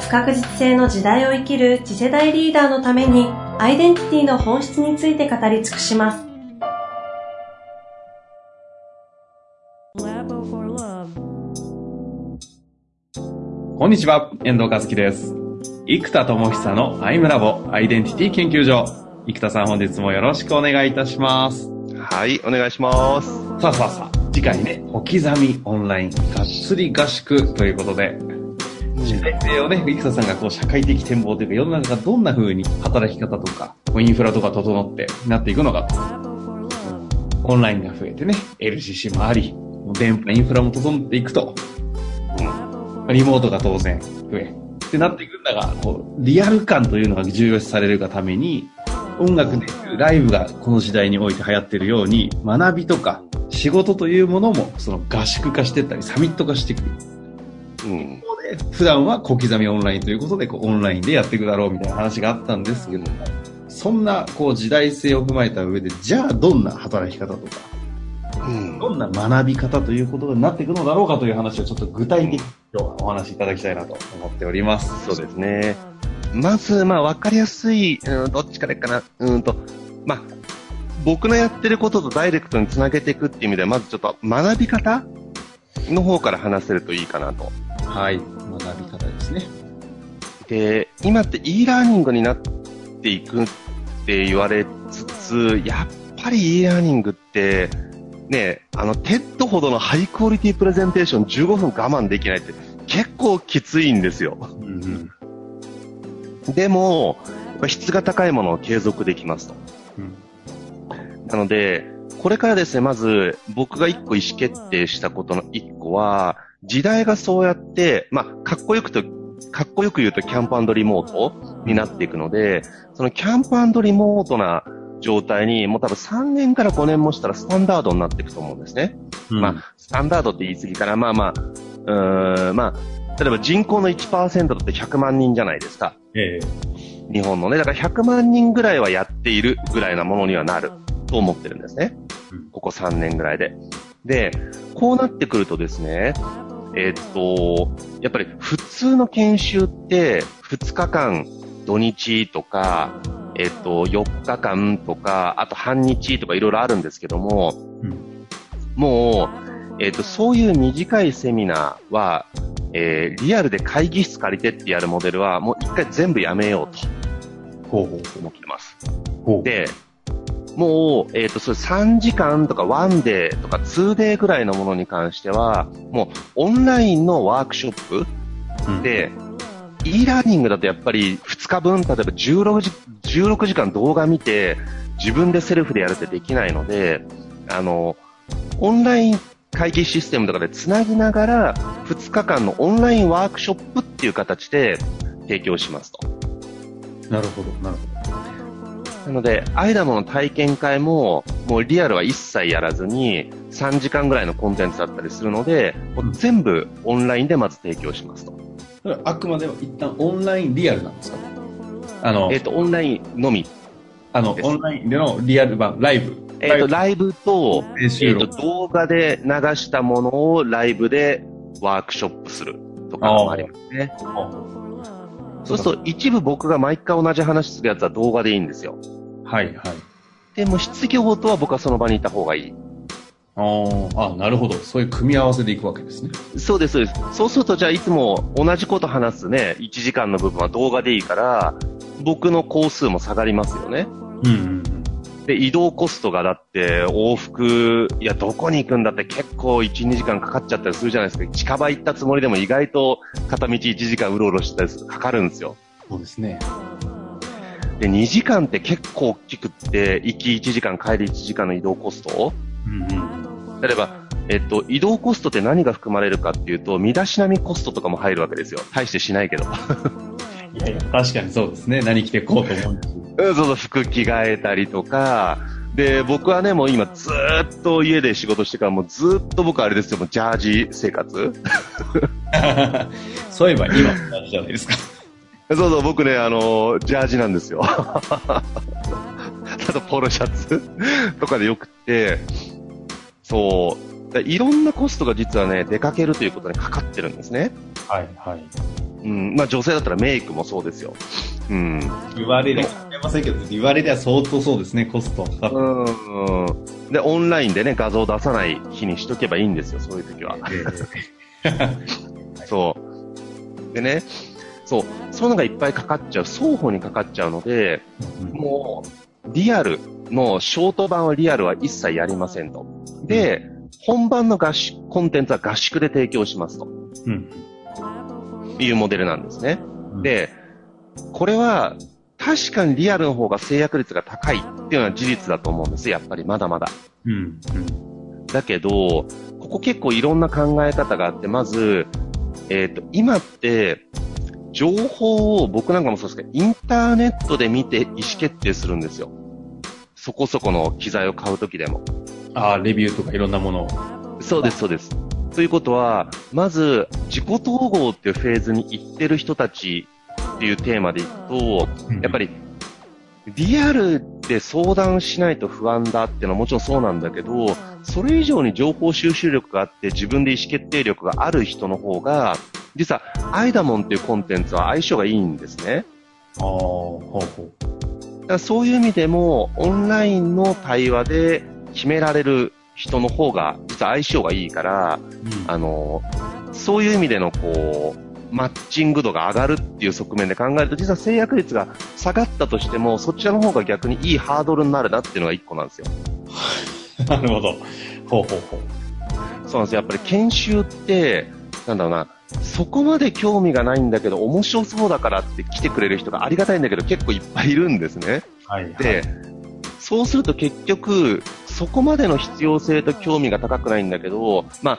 不確実性の時代を生きる次世代リーダーのためにアイデンティティの本質について語り尽くします。こんにちは、遠藤和樹です。生田智久のアイムラボアイデンティティ研究所。生田さん本日もよろしくお願いいたします。はい、お願いします。さあさあさあ、次回ね、小刻みオンラインがっつり合宿ということで、時代性をね、生田さんがこう社会的展望というか世の中がどんな風に働き方とか、インフラとか整ってなっていくのかと。オンラインが増えてね、LCC もあり、電波インフラも整っていくと。うん、リモートが当然増え。ってなっていくんだが、こう、リアル感というのが重要視されるがために、音楽でライブがこの時代において流行っているように、学びとか仕事というものもその合宿化していったり、サミット化していく。うん。普段は小刻みオンラインということで、こうオンラインでやっていくだろうみたいな話があったんですけども、そんなこう時代性を踏まえた上で、じゃあどんな働き方とか、うん、どんな学び方ということになっていくのだろうかという話をちょっと具体的に今日はお話しいただきたいなと思っております。そうですね。まず、まあ、わかりやすい、うん、どっちからかな、うんと、まあ、僕のやってることとダイレクトにつなげていくっていう意味では、まずちょっと学び方の方から話せるといいかなと。はい。学び方ですね。で、今って e ラーニングになっていくって言われつつ、やっぱり e ラーニングって、ね、あの、 TED ほどのハイクオリティプレゼンテーション15分我慢できないって結構きついんですよ。うんうんでも、質が高いものを継続できますと。うん、なので、これからですね、まず僕が一個意思決定したことの一個は、時代がそうやって、まあ、かっこよくと、かっこよく言うとキャンプリモートになっていくので、そのキャンプリモートな状態に、もう多分3年から5年もしたらスタンダードになっていくと思うんですね。うん、まあ、スタンダードって言い過ぎから、まあまあ、うーん、まあ、例えば人口の1%だって100万人じゃないですか。ええ日本のね、だから100万人ぐらいはやっているぐらいなものにはなると思ってるんですね。ここ3年ぐらいで。で、こうなってくるとですね、えー、っと、やっぱり普通の研修って2日間土日とか、えー、っと、4日間とか、あと半日とかいろいろあるんですけども、うん、もう、えー、っと、そういう短いセミナーは、えー、リアルで会議室借りてってやるモデルはもう一回全部やめようと。思ってます。で、もう、えっ、ー、と、それ3時間とか1 day とか2 day ぐらいのものに関しては、もうオンラインのワークショップで、うん、e ラーニングだとやっぱり2日分、例えば16時 ,16 時間動画見て、自分でセルフでやるってできないので、あの、オンライン会議システムとかでつなぎながら、2日間のオンラインワークショップっていう形で提供しますと。なるほど、なるほど。なので、アイダムの体験会も、もうリアルは一切やらずに、3時間ぐらいのコンテンツだったりするので、もう全部オンラインでまず提供しますと。あくまでも一旦オンラインリアルなんですか？あの、えっ、ー、と、オンラインのみ。あの、オンラインでのリアル版、ライブ。えっ、ー、と、ライブと、えっ、ー、と、動画で流したものをライブでワークショップするとかもありますね。そうすると、一部僕が毎回同じ話するやつは動画でいいんですよ。はいはい。でも、質疑応答は僕はその場にいた方がいい。ああ、なるほど。そういう組み合わせでいくわけですね。そうです、そうです。そうすると、じゃあいつも同じこと話すね、1時間の部分は動画でいいから、僕の工数も下がりますよね。うん、うんで、移動コストがだって往復、いや、どこに行くんだって結構1、2時間かかっちゃったりするじゃないですか。近場行ったつもりでも意外と片道1時間うろうろしたりするかかるんですよ。そうですね。で、2時間って結構大きくって、行き1時間、帰り1時間の移動コストうんうん。例えば、えっと、移動コストって何が含まれるかっていうと、身だしなみコストとかも入るわけですよ。大してしないけど。いやいや、確かにそうですね。何着てこうと思うし。うんそうそう、服着替えたりとか、で、僕はね、もう今ずーっと家で仕事してからもうずーっと僕あれですよ、もうジャージ生活。そういえば今じゃないですか。そうそう、僕ね、あの、ジャージなんですよ。あとポロシャツ とかでよくって、そう。だいろんなコストが実はね、出かけるということにかかってるんですね。はい、はい。うん。まあ女性だったらメイクもそうですよ。うん。言われりゃ、言ませんけど、言われりゃ相当そうですね、コストうん。で、オンラインでね、画像出さない日にしとけばいいんですよ、そういう時は。そう。でね、そう、そういうのがいっぱいかかっちゃう、双方にかかっちゃうので、もう、リアルのショート版はリアルは一切やりませんと。で、本番の合宿、コンテンツは合宿で提供しますとうん。いうモデルなんですね。で、これは確かにリアルの方が制約率が高いっていうのは事実だと思うんです、やっぱりまだまだ。うん、うん。だけど、ここ結構いろんな考え方があって、まず、えっ、と、今って、情報を僕なんかもそうですけど、インターネットで見て意思決定するんですよ。そこそこの機材を買うときでも。ああ、レビューとかいろんなものを。そうです、そうです。ということは、まず、自己統合っていうフェーズに行ってる人たちっていうテーマでいくと、やっぱり、り、リアルで相談しないと不安だっていうのはもちろんそうなんだけど、それ以上に情報収集力があって自分で意思決定力がある人の方が、実はアイダモンっていうコンテンツは相性がいいんですね。ああ、ほうほう。だからそういう意味でも、オンラインの対話で決められる人の方が、実は相性がいいから、うんあの、そういう意味でのこう、マッチング度が上がるっていう側面で考えると、実は制約率が下がったとしても、そちらの方が逆にいいハードルになるなっていうのが一個なんですよ。なるほど。ほうほうほう。そうなんですよ。やっぱり研修って、なんだろうな、そこまで興味がないんだけど、面白そうだからって来てくれる人がありがたいんだけど、結構いっぱいいるんですね。はい、はい。で、そうすると結局、そこまでの必要性と興味が高くないんだけど、まあ、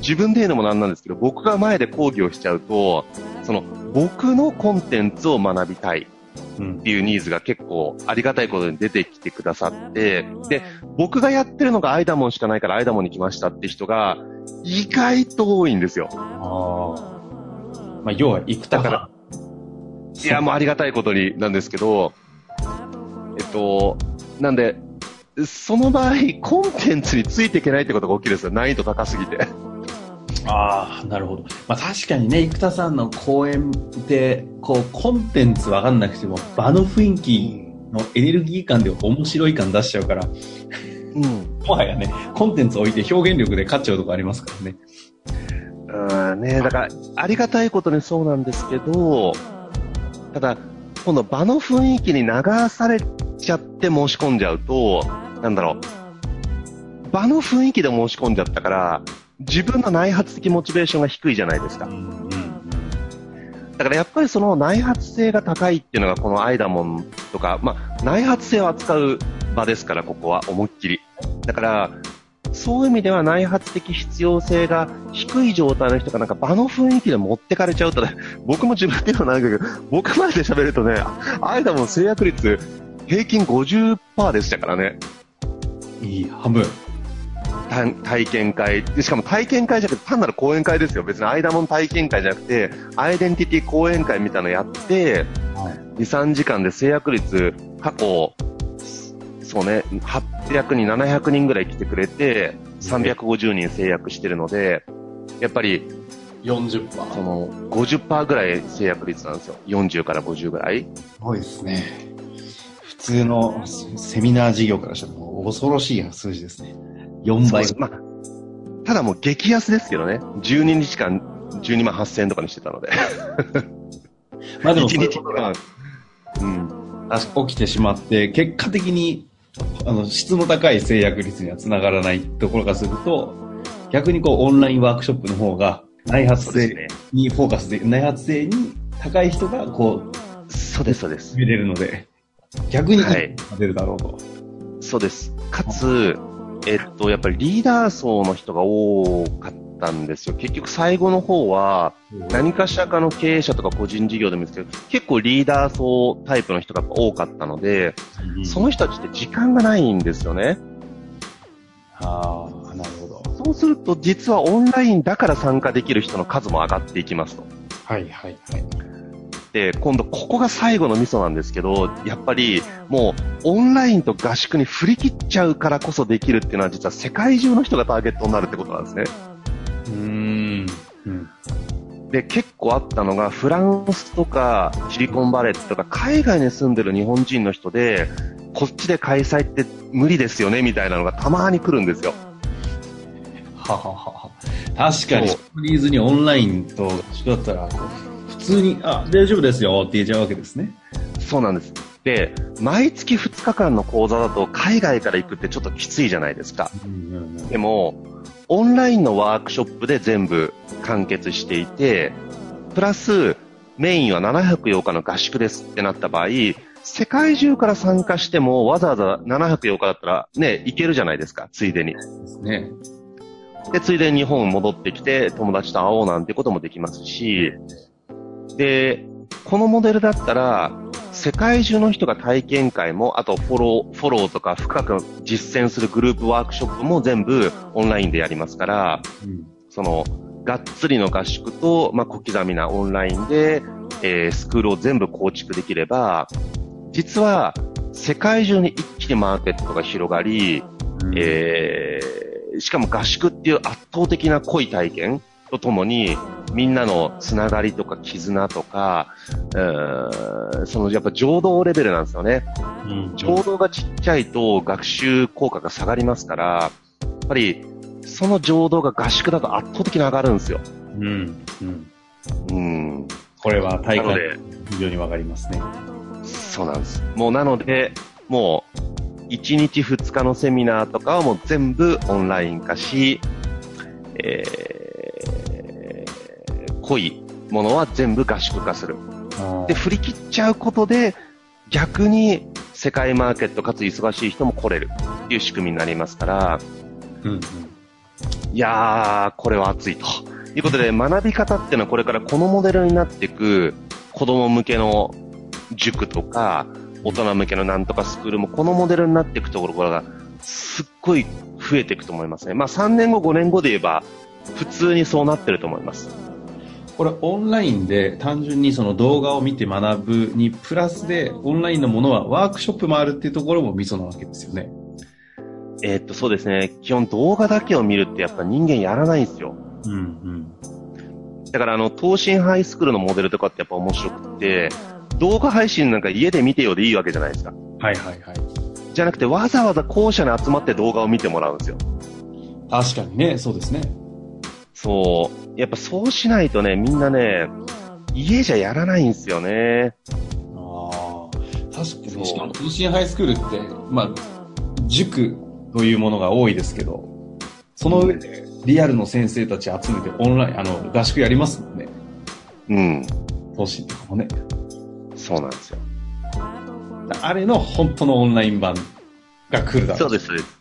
自分で言うのもなんなんですけど、僕が前で講義をしちゃうと、その、僕のコンテンツを学びたいうんっ。ていうニーズが結構ありがたいことに出てきてくださって、で、僕がやってるのがアイダモンしかないからアイダモンに来ましたって人が、意外と多いんですよ。ああ。まあ、要は、行くたからいや、もうありがたいことになんですけど、えっと、なんで、その場合、コンテンツについていけないってことが起きるんですよ。難易度高すぎて。ああ、なるほど。まあ確かにね、生田さんの講演で、こう、コンテンツわかんなくても、場の雰囲気のエネルギー感で面白い感出しちゃうから、うん。もはやね、コンテンツ置いて表現力で勝っちゃうとこありますからね。うんね、だから、ありがたいことにそうなんですけど、ただ、この場の雰囲気に流されちゃって申し込んじゃうと、なんだろう、場の雰囲気で申し込んじゃったから、自分の内発的モチベーションが低いじゃないですか。うん。だからやっぱりその内発性が高いっていうのがこのアイダモンとか、まあ内発性を扱う場ですから、ここは思いっきり。だから、そういう意味では内発的必要性が低い状態の人がなんか場の雰囲気で持ってかれちゃうとね、僕も自分ではなんだけど、僕まで喋るとね、アイダモン制約率平均50%でしたからね。いい、半分。体体験会で。しかも体験会じゃなくて単なる講演会ですよ。別にアイダモン体験会じゃなくて、アイデンティティ講演会みたいなのやって、はい。2、3時間で制約率、過去、そうね、800人、700人ぐらい来てくれて、350人制約してるので、やっぱり、40%。その、50%ぐらい制約率なんですよ。40から50ぐらい。すごいですね。普通のセミナー事業からしたらもう恐ろしい数字ですね。4倍。まあ、ただもう激安ですけどね。12日間、12万8000円とかにしてたので。まあでも、1日間。うん。起きてしまって、結果的に、あの、質の高い制約率にはつながらないところからすると、逆にこう、オンラインワークショップの方が、内発性。にフォーカスで、内発性に高い人が、こう、そうです、そうです。見れるので、逆に出るだろうと。そうです。かつ、えっと、やっぱりリーダー層の人が多かっったんですよ。結局最後の方は、何かしらかの経営者とか個人事業でもいいですけど、結構リーダー層タイプの人が多かったので、その人たちって時間がないんですよね。ああ、なるほど。そうすると、実はオンラインだから参加できる人の数も上がっていきますと。はいはいはい。で、今度ここが最後のミソなんですけど、やっぱりもうオンラインと合宿に振り切っちゃうからこそできるっていうのは実は世界中の人がターゲットになるってことなんですね。で、結構あったのが、フランスとかシリコンバレーとか海外に住んでる日本人の人で、こっちで開催って無理ですよねみたいなのがたまに来るんですよ。はははは。確かに、ニーズにオンラインと合宿だったら、普通に、あ、大丈夫ですよって言えちゃうわけですね。そうなんです。で、毎月2日間の講座だと海外から行くってちょっときついじゃないですか。でも、オンラインのワークショップで全部完結していて、プラスメインは708日の合宿ですってなった場合、世界中から参加してもわざわざ708日だったらね、行けるじゃないですか、ついでに。ね。で、ついでに日本戻ってきて友達と会おうなんてこともできますし、で、このモデルだったら、世界中の人が体験会も、あとフォロー、フォローとか深く実践するグループワークショップも全部オンラインでやりますから、うん。その、がっつりの合宿と、まあ、小刻みなオンラインで、えースクールを全部構築できれば、実は世界中に一気にマーケットが広がり、えーしかも合宿っていう圧倒的な濃い体験とともに、みんなのつながりとか絆とか、うーんそのやっぱ情動レベルなんですよね。うん情動がちっちゃいと学習効果が下がりますから、やっぱりその情動が合宿だと圧倒的に上がるんですよ。うん。うん。うん。これは体感なので非常にわかりますね。そうなんです。もうなので、もう、1日2日のセミナーとかはもう全部オンライン化し、えー、濃いものは全部合宿化する。で、振り切っちゃうことで、逆に世界マーケットかつ忙しい人も来れるっていう仕組みになりますから、うんうん。いやー、これは熱いと。いうことで、学び方っていうのはこれからこのモデルになっていく子供向けの塾とか、大人向けのなんとかスクールもこのモデルになっていくところがすっごい増えていくと思いますね。まあ3年後、5年後で言えば普通にそうなってると思います。これオンラインで単純にその動画を見て学ぶにプラスでオンラインのものはワークショップもあるっていうところもミソなわけですよね。えーっと、そうですね。基本動画だけを見るってやっぱ人間やらないんですよ。うんうん。だからあの、東進ハイスクールのモデルとかってやっぱ面白くって、動画配信なんか家で見てよでいいわけじゃないですか。はいはいはい。じゃなくてわざわざ校舎に集まって動画を見てもらうんですよ。確かにね、そうですね。そう。やっぱそうしないとね、みんなね、家じゃやらないんですよね。ああ。確かそうに、しかも通信ハイスクールって、まあ、塾というものが多いですけど、その上でリアルの先生たち集めてオンライン、あの、合宿やりますもんね。うん。通信とかもね。そうなんですよ。あれの本当のオンライン版が来るだろそうです、そうです。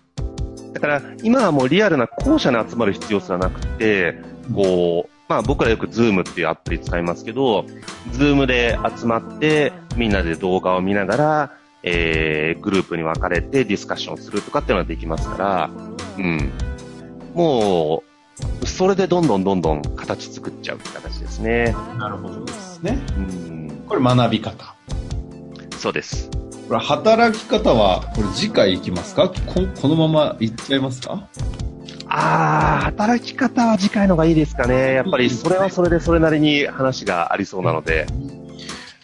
だから、今はもうリアルな校舎に集まる必要すらなくて、こう、まあ僕らよく Zoom っていうアプリ使いますけど、Zoom で集まって、みんなで動画を見ながら、えー、グループに分かれてディスカッションするとかっていうのができますから、うん。もう、それでどんどんどんどん形作っちゃうって形ですね。なるほどですね。うん。これ学び方。そうです。これ働き方は、これ次回いきますか？ここのままいっちゃいますか？あー、働き方は次回のがいいですかね。やっぱりそれはそれでそれなりに話がありそうなので。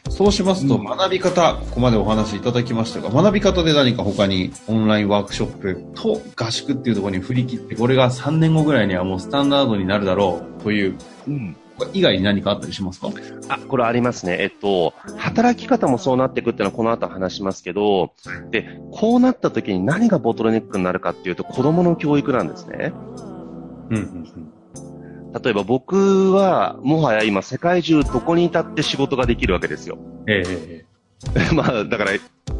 そうしますと、うん学び方、ここまでお話しいただきましたが、学び方で何か他にオンラインワークショップと合宿っていうところに振り切って、これが3年後ぐらいにはもうスタンダードになるだろうという、うん。以外に何かあったりしますか？あ、これありますね。えっと、働き方もそうなっていくっていうのはこの後話しますけど、で、こうなった時に何がボトルネックになるかっていうと子供の教育なんですね。うんうん例えば僕は、もはや今世界中どこにいたって仕事ができるわけですよ。うん。ええ まあ、だから、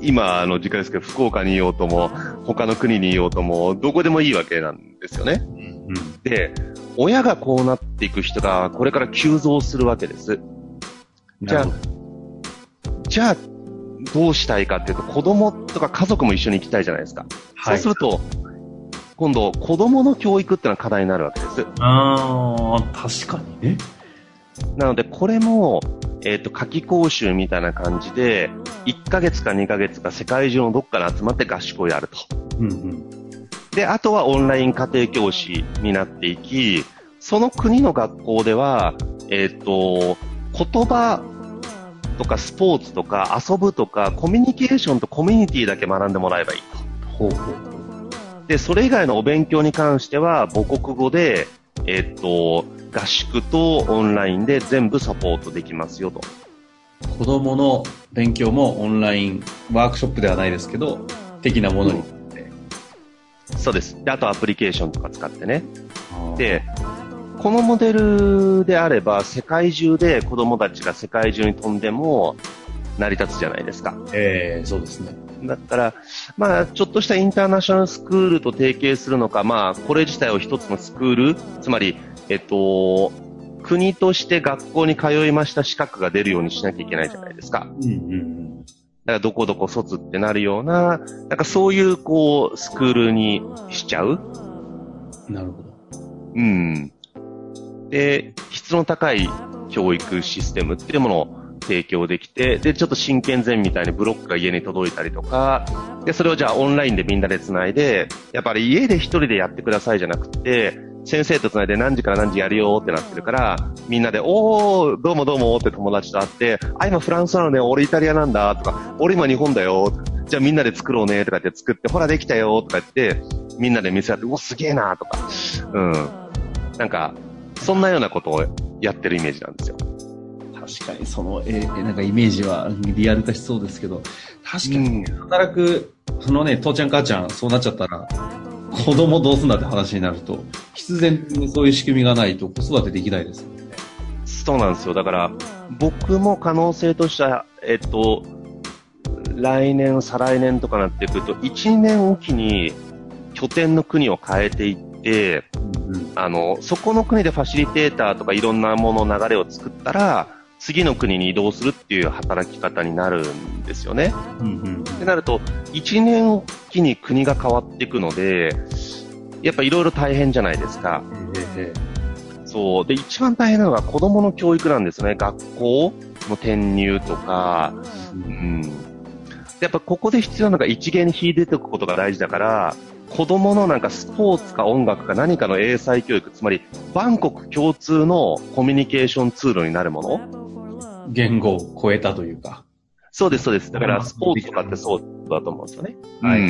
今の時間ですけど、福岡にいようとも、他の国にいようとも、どこでもいいわけなんですよね。うんうん。で、親がこうなっていく人がこれから急増するわけです。じゃあじゃあ、どうしたいかっていうと、子供とか家族も一緒に行きたいじゃないですか。はいそうすると、今度、子供の教育ってのは課題になるわけです。ああ、確かにね。なので、これも、えっ、と、夏季講習みたいな感じで、1ヶ月か2ヶ月か世界中のどっかに集まって合宿をやると。うんうん。で、あとはオンライン家庭教師になっていき、その国の学校では、えっ、と、言葉とかスポーツとか遊ぶとかコミュニケーションとコミュニティだけ学んでもらえばいいと。で、それ以外のお勉強に関しては母国語で、えっ、と、合宿とオンラインで全部サポートできますよと。子供の勉強もオンラインワークショップではないですけど、的なものになって。そうです。で、あとアプリケーションとか使ってね。で、このモデルであれば、世界中で子供たちが世界中に飛んでも成り立つじゃないですか。ええそうですね。だったら、まあ、ちょっとしたインターナショナルスクールと提携するのか、まあ、これ自体を一つのスクール、つまり、えっと、国として学校に通いました資格が出るようにしなきゃいけないじゃないですか。うんうんだから、どこどこ卒ってなるような、なんかそういう、こう、スクールにしちゃう。うん。なるほど。うん。で、質の高い教育システムっていうものを提供できて、で、ちょっと真剣前みたいにブロックが家に届いたりとか、で、それをじゃあオンラインでみんなで繋いで、やっぱり家で一人でやってくださいじゃなくて、先生と繋いで何時から何時やるよってなってるから、みんなで、おー、どうもどうもって友達と会って、あ、今フランスなのね、俺イタリアなんだ、とか、俺今日本だよ、じゃあみんなで作ろうね、とかって作って、ほらできたよ、とか言って、みんなで見せ合って、うお、すげえな、とか、うん。なんか、そんなようなことをやってるイメージなんですよ。確かにその、えーなんかイメージはリアル化しそうですけど、確かに働く、そのね、父ちゃん母ちゃん、そうなっちゃったら、子供どうすんだって話になると、必然にそういう仕組みがないと子育てできないですよね。そうなんですよ。だから、僕も可能性としては、えっと、来年、再来年とかなってくると、1年おきに拠点の国を変えていって、うんあの、そこの国でファシリテーターとかいろんなもの流れを作ったら、次の国に移動するっていう働き方になるんですよね。うんうんってなると、1年おきに国が変わっていくので、やっぱいろいろ大変じゃないですか。えそう。で、一番大変なのが子供の教育なんですね。学校の転入とか、ーうん。でやっぱここで必要なのが一元に秀でておくことが大事だから、子供のなんかスポーツか音楽か何かの英才教育、つまり、万国共通のコミュニケーションツールになるもの言語を超えたというか。そうです、そうです。だかうんら、スポーツとかってそうだと思うんですよね。はい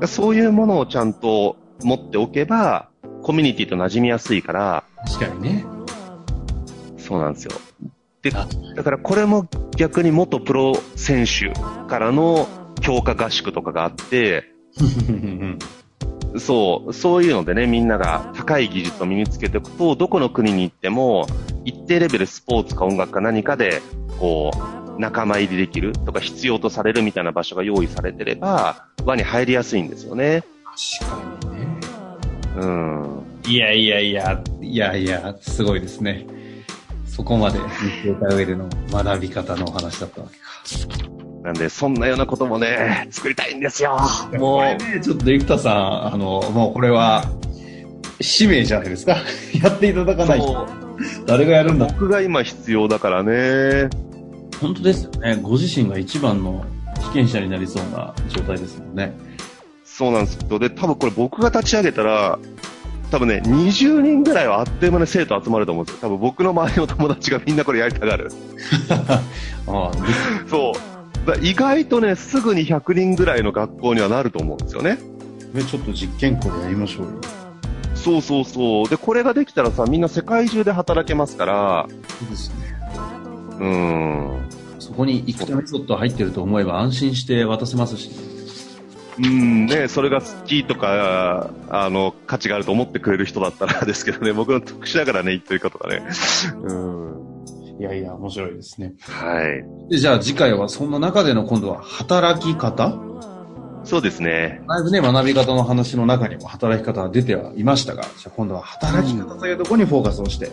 うん。そういうものをちゃんと持っておけば、コミュニティと馴染みやすいから、確かにね。そうなんですよ。で、あだからこれも逆に元プロ選手からの強化合宿とかがあって、そう、そういうのでね、みんなが高い技術を身につけておくと、どこの国に行っても、一定レベルスポーツか音楽か何かで、こう、仲間入りできるとか必要とされるみたいな場所が用意されてれば、輪に入りやすいんですよね。確かにね。うん。いやいやいや、いやいや、すごいですね。そこまで見据えた上での学び方のお話だったわけか。なんで、そんなようなこともね、作りたいんですよ。こもれね、ちょっと生田さん、あの、もうこれは、使命じゃないですか。やっていただかう、ないと。誰がやるんだ？僕が今必要だからね。本当ですよね。ご自身が一番の被験者になりそうな状態ですもんね。そうなんですけど、で、多分これ僕が立ち上げたら、多分ね、20人ぐらいはあっという間に生徒集まると思うんですよ。多分僕の周りの友達がみんなこれやりたがる。ああ、そう。だ意外とね、すぐに100人ぐらいの学校にはなると思うんですよね。でちょっと実験校でやりましょうよ。そうそうそう。で、これができたらさ、みんな世界中で働けますから、そうですね。うーん。そこに生田メソッド入ってると思えば安心して渡せますし。うん、ね、それが好きとか、あの、価値があると思ってくれる人だったらですけどね、僕の特殊だからね、言ってることがね。うん。いやいや、面白いですね。はい。でじゃあ次回はそんな中での今度は働き方そうですね。だいぶね、学び方の話の中にも働き方が出てはいましたが、じゃあ今度は働き方というところにフォーカスをして、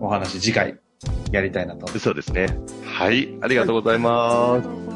お話次回やりたいなと。そうですね。はい。ありがとうございます。